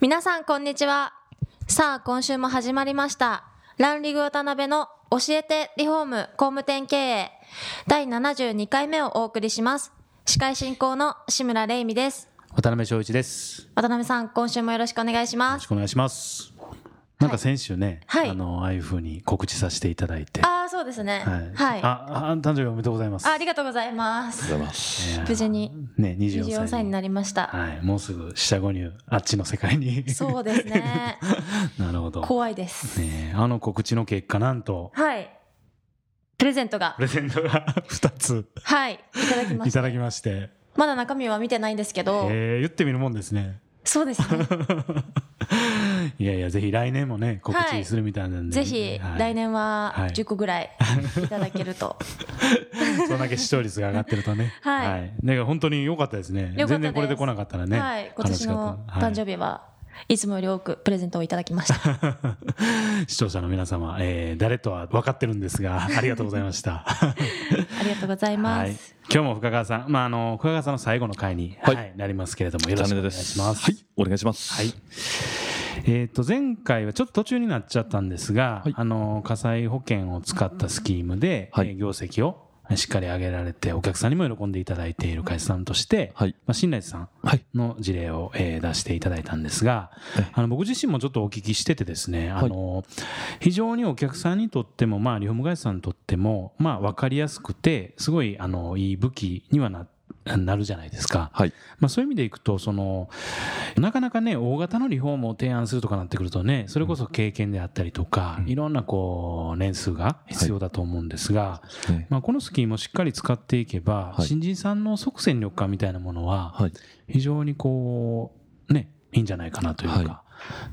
皆さんこんにちは。さあ今週も始まりました。ランリグ渡辺の教えてリフォーム工務店経営。第72回目をお送りします。司会進行の志村玲美です。渡辺翔一です。よ渡辺さん今週もよろしくお願いします。ろしくお願いします。なんか先週ね、はい。あのああいう風に告知させていただいて、ああそうですね。はい、はい、あああ誕生日おめでとうございます。ありがとうございます。いや無事に。ね24歳24歳になりました、はい、もうすぐ下五入。あっちの世界に。そうですね。なるほど。怖いです。ねあの告知の結果なんと。はい。プレゼントが。プレゼントが。二つ。はい。いただきましたいただきまして、まだ中身は見てないんですけど、えー、言ってみるもんですね。そうですね。いやいやぜひ来年もね告はい。知するみたいなんで、ぜひはい来年ははい。10個ぐらいいただけると、そんだけ視聴率が上がってるとね。はい。だから本当に良かったですね。全然これで来なかったらね。はい。今年の誕生日。日はいつもより多くプレゼントをいただきました 視聴者の皆様、えー誰とは分かってるんですが、ありがとうございました。ありがとうございまはいす、。今日も深川さん、まあ、あの、深川さんの最後の回に、ははいい、なりますけれども、よろしくお願いします。はい、お願いします。はい。えっ、と、前回はちょっと途中になっちゃったんですが、はいあの、火災保険を使ったスキームで、はいえー業績をしっかり上げられて、お客さんにも喜んでいただいている会社さんとして、はい、まあ、新内さんはい、の事例を、えー出していただいたんですが、はい。あの僕自身もちょっとお聞きしててですね、あの非常にお客さんにとっても、まあ、リフォーム会社さんにとっても、まあ、分かりやすくてすごいあのいい武器にはななるじゃないですか、はい、まあ、そういう意味でいくとそのなかなかね大型のリフォームを提案するとかなってくるとねそれこそ経験であったりとか、いろんなこう年数が必要だと思うんですが、ね。まあ、このスキームをしっかり使っていけば、はい。新人さんの即戦力感みたいなものは、はい、非常にこうねいいんじゃないかなというか、は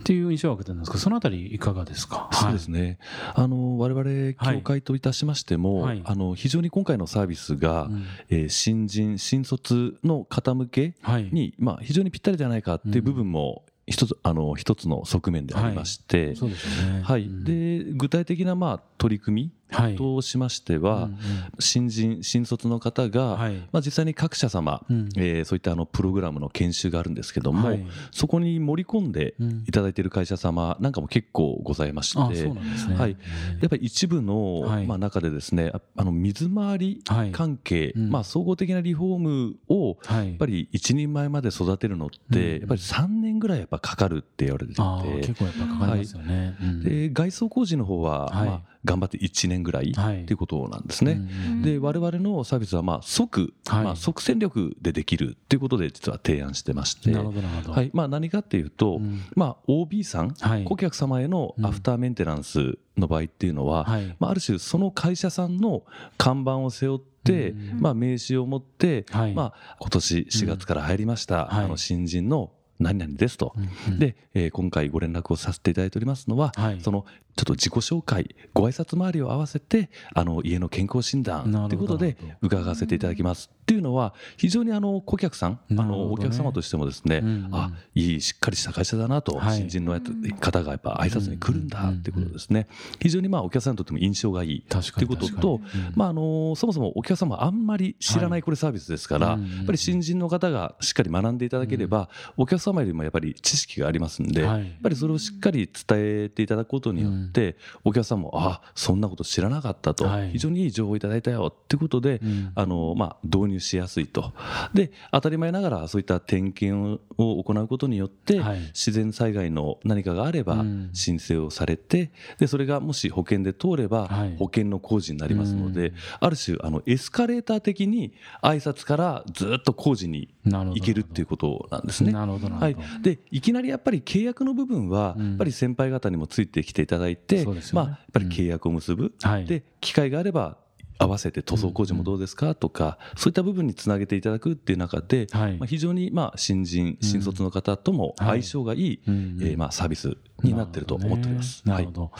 っていう印象を受けてるんですけどそのあたりいかがですか？そうですね。あの我々協会といたしましても、はい。あの非常に今回のサービスが、はい、うん。えー新人新卒の方向けはい。にまあ非常にぴったりじゃないかっていう部分も一つあの一つの側面でありまして、そうですよね。はい。うん。で具体的なまあ取り組はいみとしましては、新人新卒の方が、はい。まあ実際に各社様、うん。えーそういったあのプログラムの研修があるんですけども、はい。そこに盛り込んでうん。いただいている会社様なんかも結構ございまして、うなんね。はい。やっぱり一部の、はい。まあ、中でですねああの水回りはい。関係、うん。まあ、総合的なリフォームをはい。やっぱり一人前まで育てるのって、うん。やっぱり3年ぐらいやっぱかかるって言われてて。結構やっぱかかりますよね、うん。で外装工事の方は、はい。まあ、頑張って1年ぐらいってはいいうことなんですね。うんで我々のサービスはまあ即、はい。まあ、即戦力でできるっていうことで実は提案してまして、はい。まあ、何かっていうと、うん。まあ、OB さん、はい。顧客様へのアフターメンテナンスの場合っていうのは、はい。まあ、ある種その会社さんの看板を背負って、うんまあ、名刺を持って、はい。まあ、今年4月から入りました、はい。あの新人の何々ですと。うんうん。で、えー今回ご連絡をさせていただいておりますのは、はい。そのちょっと自己紹介ご挨拶回りを合わせてあの家の健康診断ということで伺わせていただきますっていうのは非常にあの顧客さん、ね。のお客様としてもですね、うんうんあいいしっかりした会社だなと、はい。新人の方がやっぱ挨拶に来るんだっていうことですね、非常にまあお客さんにとっても印象がいいということとまああのそもそもお客様あんまり知らないこれサービスですから、はいやっぱり新人の方がしっかり学んでいただければ、お客様よりもやっぱり知識がありますんで、はい。やっぱりそれをしっかり伝えていただくことによって、お客さんもあそんなこと知らなかったと、はい。非常にいい情報をいただいたよってことで、うん。あのまあ、導入しやすいと。で当たり前ながらそういった点検を行うことによって、はい。自然災害の何かがあればうん。申請をされてでそれがもし保険で通ればはい。保険の工事になりますので、うん。ある種あのエスカレーター的に挨拶からずっと工事に行けるっていうことなんですね。はい。でいきなりやっぱり契約の部分は、うん。やっぱり先輩方にもついてきていただいて、ね。まあ、やっぱり契約を結ぶ、はい。で機会があれば合わせて塗装工事もどうですか？とか、そういった部分につなげていただくっていう中で、はい。まあ、非常にまあ新人、新卒の方とも相性がいい、うん。えーまあサービスになってると思っております。なるほど、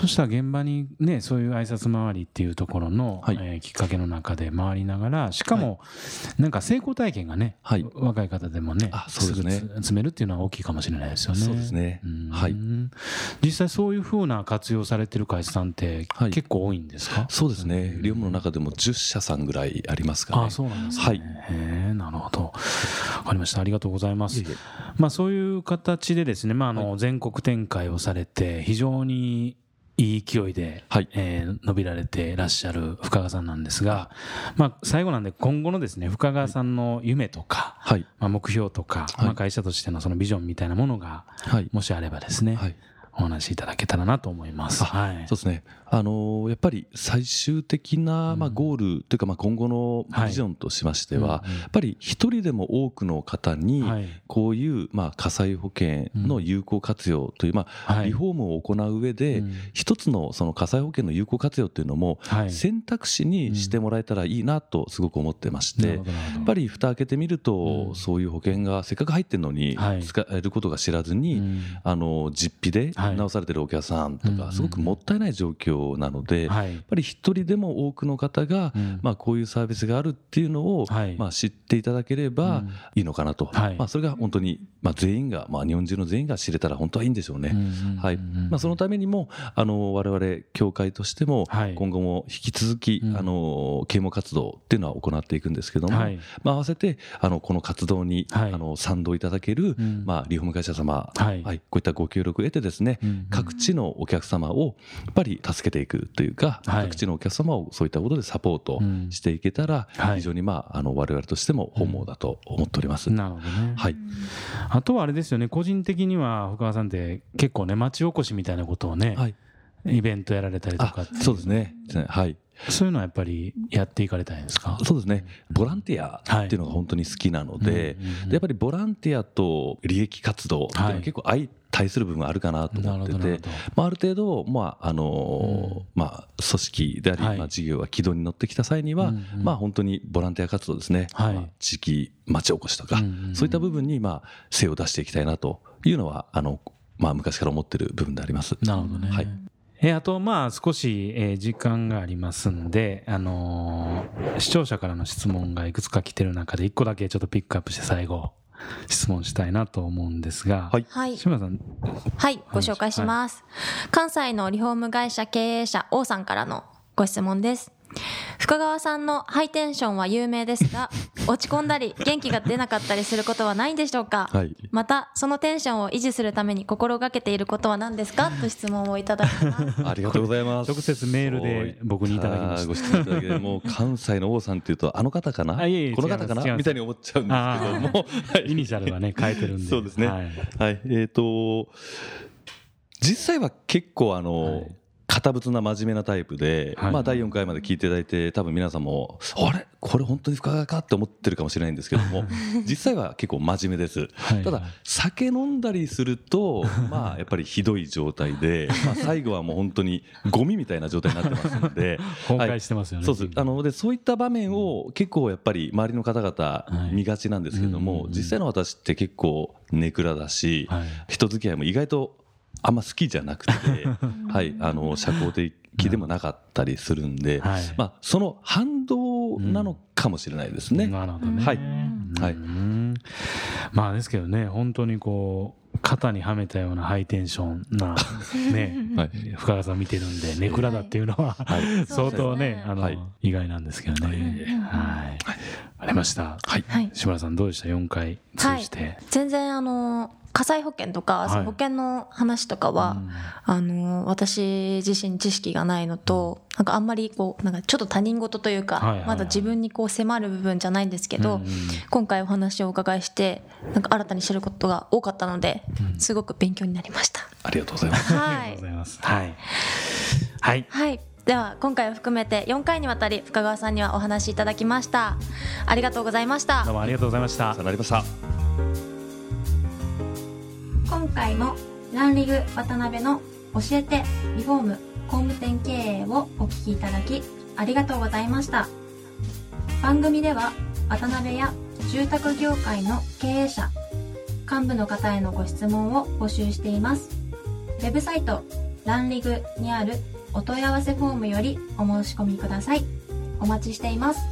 そしたら現場にねそういう挨拶回りっていうところの、はい。えーきっかけの中で回りながらしかも、なんか成功体験がね、はい。若い方でもねあそうですね。詰めるっていうのは大きいかもしれないですよね。そうですね。うん。はい。実際そういうふうな活用されてる会社さんってはい。結構多いんですか、そうですね、リオムの中でも10社さんぐらいありますかね。あそうなんですね。はいかりました。ありがとうございます。まあそういう形でですね、まああの全国展開をされて非常にいい勢いで、はい。えー伸びられてらっしゃる深川さんなんですが、まあ最後なんで今後のですね深川さんの夢とか、はい、まあ目標とか、はい。まあ会社としてのそのビジョンみたいなものがはい、もしあればですね、はい、お話しいただけたらなと思います。あはい。そうですね。あのーやっぱり最終的なまあゴールというかまあ今後のビジョンとしましては、やっぱり一人でも多くの方にはい。こういうまあ火災保険の有効活用というまあはい。リフォームを行う上でうん。一つのその火災保険の有効活用というのもはい。選択肢にしてもらえたらいいなとすごく思ってましてやっぱり蓋開けてみるうとん。そういう保険がせっかく入ってるのにはい。使えることが知らずにうん。あの実費ではい直されてるお客さんとうんかすごくもったいない状況なのでやっはい。ぱり一人でも多くの方がうん。まあこういうサービスがあるっていうのをはい。まあ知っていただければうん。いいのかなと。はい。まあそれが本当にまあ全員がまあ日本中の全員が知れたら本当はいいんでしょうね。はい。まあ、そのためにもあの我々協会としてもはい。今後も引き続きうん。あの啓蒙活動っていうのは行っていくんですけども、はい。まあ、合わせてあのこの活動にあはい。の賛同いただけるうん。まあリフォーム会社様はい。はい。こういったご協力を得てですねうん各地のお客様をやっぱり助けていくというかはい。各地のお客様をそういったことでサポートうんしていけたらはい非常にまああの我々としても本望だと思っております。なるほどね。はい。あとはあれですよね、個人的には深川さんって結構ね、町おこしみたいなことをね、はい。イベントやられたりとあかそうですね。はい。そういうのはやっぱりやっていかれたいんですか？そうですね。ボランティアっていうのが本当に好きなので,、やっぱりボランティアと利益活動っていうのははい。結構相対する部分あるかなと思ってて。まあ、ある程度、まああのうん。まあ、組織であり、はい。まあ、事業が軌道に乗ってきた際には、まあ、本当にボランティア活動ですね、はい。まあ地域町おこしとか、うんそういった部分に、まあ、精を出していきたいなというのはあの、まあ、昔から思ってる部分であります。なるほどね。はい。えあとまあ少し、えー時間がありますんで、あのー視聴者からの質問がいくつか来てる中で一個だけちょっとピックアップして最後質問したいなと思うんですが、はいはい。志村さんはい、ご紹介します。関西のリフォーム会社経営者王さんからのご質問です。深川さんのハイテンションは有名ですが、落ち込んだり元気が出なかったりすることはないんでしょうか、はい。また、そのテンションを維持するために心がけていることは何ですか？と質問をいただきます。ありがとうございます。直接メールで僕にいただきました。ご質問いただけて、もう関西の王さんっていうと、あの方かな？あいえいえこの方かな？みたいに思っちゃうんですけども。はい。イニシャルはね変えてるんで。そうですね。はい。はい。えっ、と、実際は結構あの、はい堅物な真面目なタイプで、はい。まあ第4回まで聞いていただいて多分皆さんもあれ？これ本当に深川かって思ってるかもしれないんですけども 実際は結構真面目です、はい。ただ酒飲んだりするとまあやっぱりひどい状態で、まあ、最後はもう本当にゴミみたいな状態になってますので 崩壊してますよね、そうです。あのでそういった場面を結構やっぱり周りの方々い。見がちなんですけども、実際の私って結構ネクラだし、はい。人付き合いも意外とあんま好きじゃなくて、はい、あの社交的でもなかったりするんで、はいまあ、その反動なのかもしれないですね。なるほどね。はいうんはいまあですけどね、本当にこう、肩にはめたようなハイテンションな、ね、はい深川さん見てるんで、ネクラだっていうのは、はい 相当ね、あの、はい意外なんですけどね。はい。ありました。はいはい。志村さんどうでした ?4 回通じて。全然あの、火災保険とか、はいその保険の話とかは、あの、私自身知識がないのと、なんかあんまりこう、なんかちょっと他人事というか、はいはいはいまだ自分にこう迫る部分じゃないんですけど、今回お話をお伺いして、なんか新たに知ることが多かったので、うんすごく勉強になりました。ありがとうございます。はいありがとうご。ざいます。はい。はい。はい。では、今回を含めて4回にわたり深川さんにはお話しいただきました。ありがとうございましたどう。もありがとうございましたさあ。なりました。今回もランリグ渡辺の教えてリフォーム工務店経営をお聞きいただきありがとうございました。番組では渡辺や住宅業界の経営者幹部の方へのご質問を募集しています。ウェブサイトランリグにあるお問い合わせフォームよりお申し込みください。お待ちしています。